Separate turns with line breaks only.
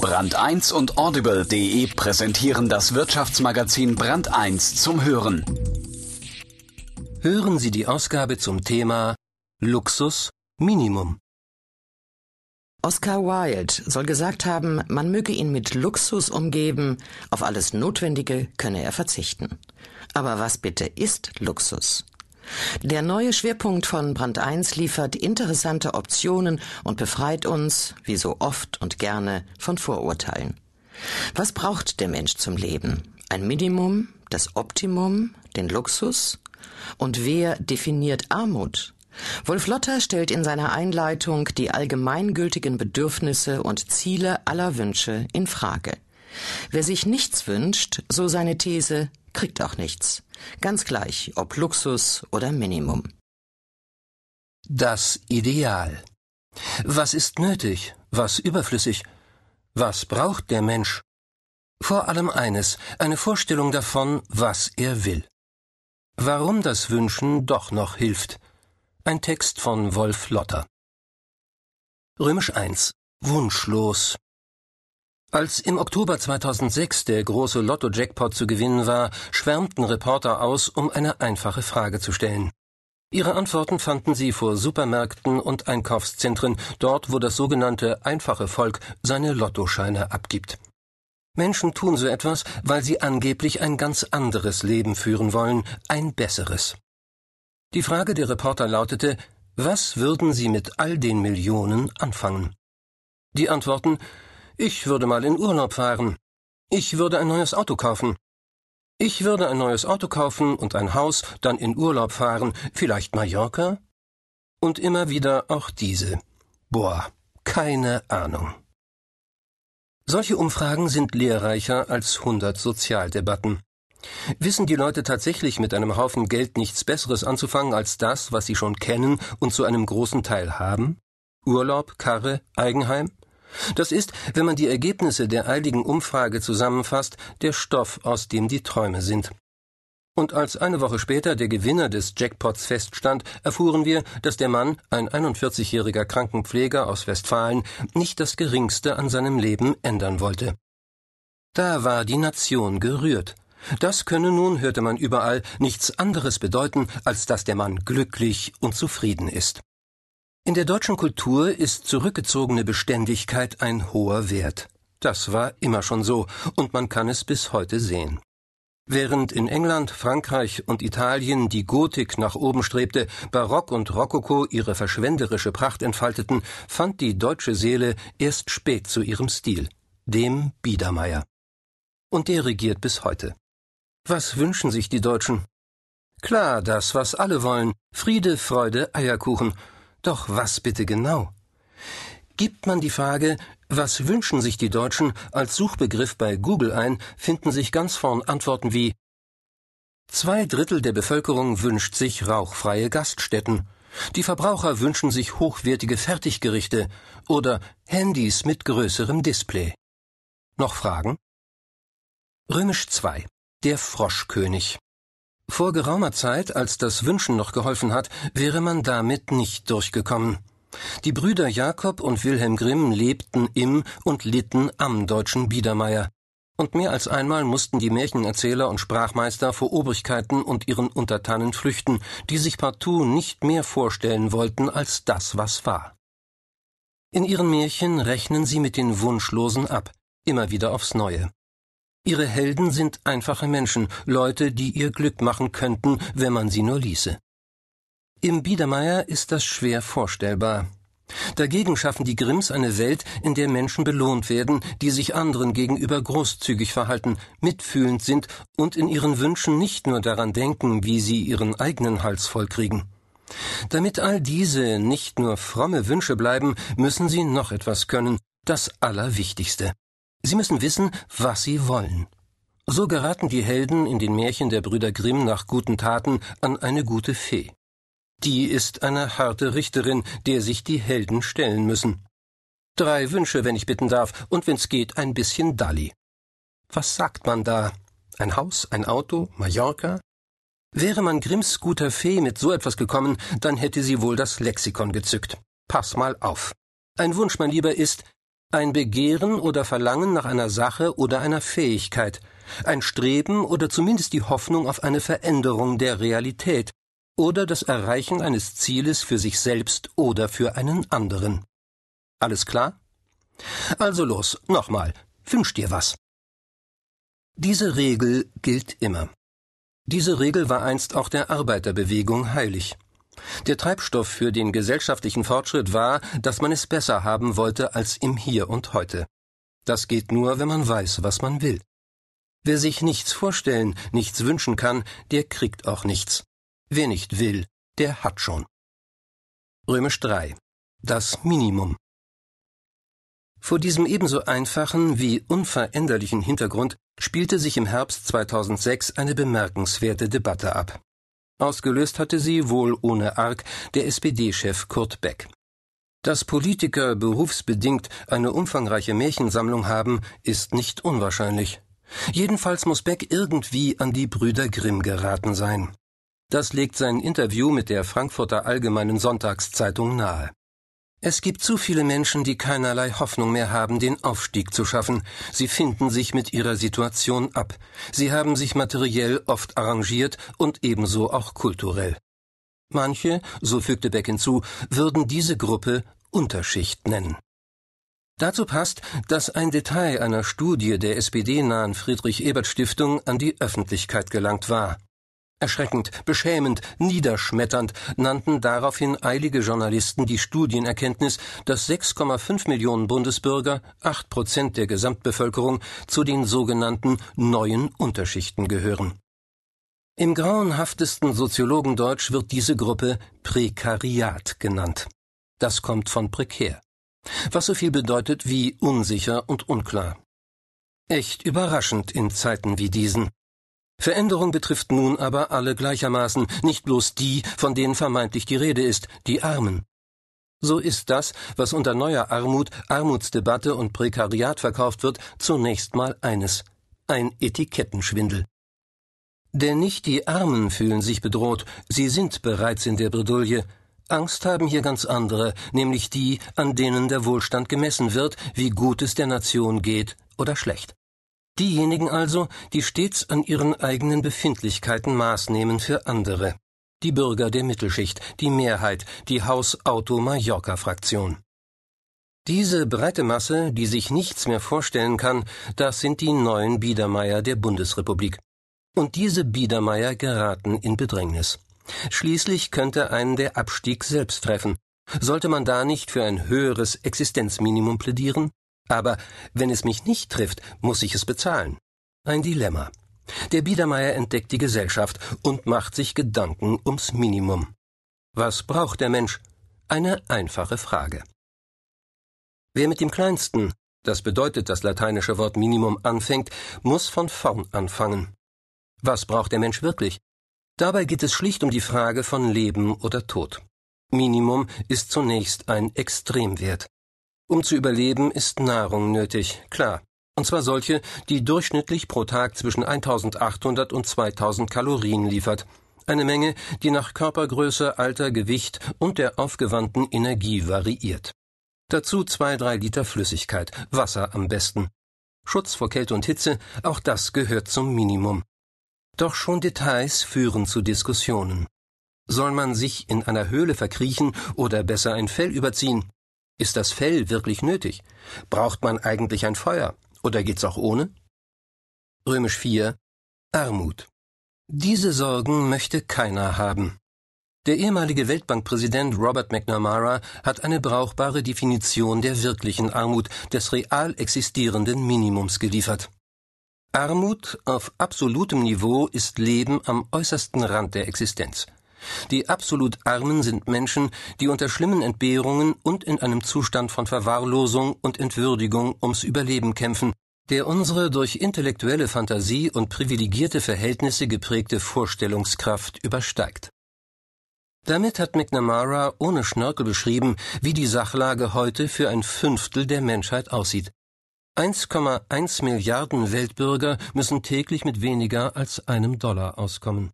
Brand 1 und Audible.de präsentieren das Wirtschaftsmagazin Brand 1 zum Hören.
Hören Sie die Ausgabe zum Thema Luxus Minimum.
Oscar Wilde soll gesagt haben, man möge ihn mit Luxus umgeben, auf alles Notwendige könne er verzichten. Aber was bitte ist Luxus? Der neue Schwerpunkt von Brand 1 liefert interessante Optionen und befreit uns, wie so oft und gerne, von Vorurteilen. Was braucht der Mensch zum Leben? Ein Minimum, das Optimum, den Luxus? Und wer definiert Armut? Wolf Lotter stellt in seiner Einleitung die allgemeingültigen Bedürfnisse und Ziele aller Wünsche in Frage. Wer sich nichts wünscht, so seine These, kriegt auch nichts. Ganz gleich, ob Luxus oder Minimum.
Das Ideal. Was ist nötig? Was überflüssig? Was braucht der Mensch? Vor allem eines, eine Vorstellung davon, was er will. Warum das Wünschen doch noch hilft. Ein Text von Wolf Lotter. Römisch 1. Wunschlos. Als im Oktober 2006 der große Lotto-Jackpot zu gewinnen war, schwärmten Reporter aus, um eine einfache Frage zu stellen. Ihre Antworten fanden sie vor Supermärkten und Einkaufszentren, dort wo das sogenannte einfache Volk seine Lottoscheine abgibt. Menschen tun so etwas, weil sie angeblich ein ganz anderes Leben führen wollen, ein besseres. Die Frage der Reporter lautete, was würden sie mit all den Millionen anfangen? Die Antworten ich würde mal in Urlaub fahren. Ich würde ein neues Auto kaufen. Ich würde ein neues Auto kaufen und ein Haus, dann in Urlaub fahren, vielleicht Mallorca? Und immer wieder auch diese. Boah, keine Ahnung. Solche Umfragen sind lehrreicher als hundert Sozialdebatten. Wissen die Leute tatsächlich mit einem Haufen Geld nichts Besseres anzufangen als das, was sie schon kennen und zu einem großen Teil haben? Urlaub, Karre, Eigenheim? Das ist, wenn man die Ergebnisse der eiligen Umfrage zusammenfasst, der Stoff, aus dem die Träume sind. Und als eine Woche später der Gewinner des Jackpots feststand, erfuhren wir, dass der Mann, ein 41-jähriger Krankenpfleger aus Westfalen, nicht das geringste an seinem Leben ändern wollte. Da war die Nation gerührt. Das könne nun, hörte man überall, nichts anderes bedeuten, als dass der Mann glücklich und zufrieden ist. In der deutschen Kultur ist zurückgezogene Beständigkeit ein hoher Wert. Das war immer schon so, und man kann es bis heute sehen. Während in England, Frankreich und Italien die Gotik nach oben strebte, Barock und Rokoko ihre verschwenderische Pracht entfalteten, fand die deutsche Seele erst spät zu ihrem Stil, dem Biedermeier. Und der regiert bis heute. Was wünschen sich die Deutschen? Klar, das, was alle wollen. Friede, Freude, Eierkuchen. Doch was bitte genau? Gibt man die Frage, was wünschen sich die Deutschen als Suchbegriff bei Google ein, finden sich ganz vorn Antworten wie Zwei Drittel der Bevölkerung wünscht sich rauchfreie Gaststätten. Die Verbraucher wünschen sich hochwertige Fertiggerichte oder Handys mit größerem Display. Noch Fragen? Römisch 2. Der Froschkönig. Vor geraumer Zeit, als das Wünschen noch geholfen hat, wäre man damit nicht durchgekommen. Die Brüder Jakob und Wilhelm Grimm lebten im und litten am deutschen Biedermeier. Und mehr als einmal mussten die Märchenerzähler und Sprachmeister vor Obrigkeiten und ihren Untertanen flüchten, die sich partout nicht mehr vorstellen wollten als das, was war. In ihren Märchen rechnen sie mit den Wunschlosen ab, immer wieder aufs Neue. Ihre Helden sind einfache Menschen, Leute, die ihr Glück machen könnten, wenn man sie nur ließe. Im Biedermeier ist das schwer vorstellbar. Dagegen schaffen die Grimms eine Welt, in der Menschen belohnt werden, die sich anderen gegenüber großzügig verhalten, mitfühlend sind und in ihren Wünschen nicht nur daran denken, wie sie ihren eigenen Hals vollkriegen. Damit all diese nicht nur fromme Wünsche bleiben, müssen sie noch etwas können, das Allerwichtigste. Sie müssen wissen, was sie wollen. So geraten die Helden in den Märchen der Brüder Grimm nach guten Taten an eine gute Fee. Die ist eine harte Richterin, der sich die Helden stellen müssen. Drei Wünsche, wenn ich bitten darf, und wenn's geht, ein bisschen Dalli. Was sagt man da? Ein Haus, ein Auto, Mallorca? Wäre man Grimms guter Fee mit so etwas gekommen, dann hätte sie wohl das Lexikon gezückt. Pass mal auf. Ein Wunsch, mein Lieber, ist Ein Begehren oder Verlangen nach einer Sache oder einer Fähigkeit, ein Streben oder zumindest die Hoffnung auf eine Veränderung der Realität oder das Erreichen eines Zieles für sich selbst oder für einen anderen. Alles klar? Also los, nochmal, wünsch dir was. Diese Regel gilt immer. Diese Regel war einst auch der Arbeiterbewegung heilig. Der Treibstoff für den gesellschaftlichen Fortschritt war, dass man es besser haben wollte als im Hier und heute. Das geht nur, wenn man weiß, was man will. Wer sich nichts vorstellen, nichts wünschen kann, der kriegt auch nichts. Wer nicht will, der hat schon. Römisch 3. Das Minimum. Vor diesem ebenso einfachen wie unveränderlichen Hintergrund spielte sich im Herbst 2006 eine bemerkenswerte Debatte ab. Ausgelöst hatte sie, wohl ohne Arg, der SPD-Chef Kurt Beck. Dass Politiker berufsbedingt eine umfangreiche Märchensammlung haben, ist nicht unwahrscheinlich. Jedenfalls muss Beck irgendwie an die Brüder Grimm geraten sein. Das legt sein Interview mit der Frankfurter Allgemeinen Sonntagszeitung nahe. Es gibt zu viele Menschen, die keinerlei Hoffnung mehr haben, den Aufstieg zu schaffen. Sie finden sich mit ihrer Situation ab. Sie haben sich materiell oft arrangiert und ebenso auch kulturell. Manche, so fügte Beck hinzu, würden diese Gruppe Unterschicht nennen. Dazu passt, dass ein Detail einer Studie der SPD-nahen Friedrich-Ebert-Stiftung an die Öffentlichkeit gelangt war. Erschreckend, beschämend, niederschmetternd nannten daraufhin eilige Journalisten die Studienerkenntnis, dass 6,5 Millionen Bundesbürger, 8 Prozent der Gesamtbevölkerung, zu den sogenannten neuen Unterschichten gehören. Im grauenhaftesten Soziologendeutsch wird diese Gruppe Prekariat genannt. Das kommt von prekär, was so viel bedeutet wie unsicher und unklar. Echt überraschend in Zeiten wie diesen. Veränderung betrifft nun aber alle gleichermaßen, nicht bloß die, von denen vermeintlich die Rede ist, die Armen. So ist das, was unter neuer Armut, Armutsdebatte und Prekariat verkauft wird, zunächst mal eines ein Etikettenschwindel. Denn nicht die Armen fühlen sich bedroht, sie sind bereits in der Bredouille. Angst haben hier ganz andere, nämlich die, an denen der Wohlstand gemessen wird, wie gut es der Nation geht oder schlecht. Diejenigen also, die stets an ihren eigenen Befindlichkeiten Maß nehmen für andere. Die Bürger der Mittelschicht, die Mehrheit, die Haus-Auto-Mallorca-Fraktion. Diese breite Masse, die sich nichts mehr vorstellen kann, das sind die neuen Biedermeier der Bundesrepublik. Und diese Biedermeier geraten in Bedrängnis. Schließlich könnte einen der Abstieg selbst treffen. Sollte man da nicht für ein höheres Existenzminimum plädieren? Aber wenn es mich nicht trifft, muss ich es bezahlen. Ein Dilemma. Der Biedermeier entdeckt die Gesellschaft und macht sich Gedanken ums Minimum. Was braucht der Mensch? Eine einfache Frage. Wer mit dem Kleinsten, das bedeutet das lateinische Wort Minimum, anfängt, muss von vorn anfangen. Was braucht der Mensch wirklich? Dabei geht es schlicht um die Frage von Leben oder Tod. Minimum ist zunächst ein Extremwert. Um zu überleben, ist Nahrung nötig, klar. Und zwar solche, die durchschnittlich pro Tag zwischen 1800 und 2000 Kalorien liefert. Eine Menge, die nach Körpergröße, Alter, Gewicht und der aufgewandten Energie variiert. Dazu zwei, drei Liter Flüssigkeit, Wasser am besten. Schutz vor Kälte und Hitze, auch das gehört zum Minimum. Doch schon Details führen zu Diskussionen. Soll man sich in einer Höhle verkriechen oder besser ein Fell überziehen? Ist das Fell wirklich nötig? Braucht man eigentlich ein Feuer? Oder geht's auch ohne? Römisch 4 Armut. Diese Sorgen möchte keiner haben. Der ehemalige Weltbankpräsident Robert McNamara hat eine brauchbare Definition der wirklichen Armut, des real existierenden Minimums geliefert. Armut auf absolutem Niveau ist Leben am äußersten Rand der Existenz. Die absolut Armen sind Menschen, die unter schlimmen Entbehrungen und in einem Zustand von Verwahrlosung und Entwürdigung ums Überleben kämpfen, der unsere durch intellektuelle Fantasie und privilegierte Verhältnisse geprägte Vorstellungskraft übersteigt. Damit hat McNamara ohne Schnörkel beschrieben, wie die Sachlage heute für ein Fünftel der Menschheit aussieht. 1,1 Milliarden Weltbürger müssen täglich mit weniger als einem Dollar auskommen.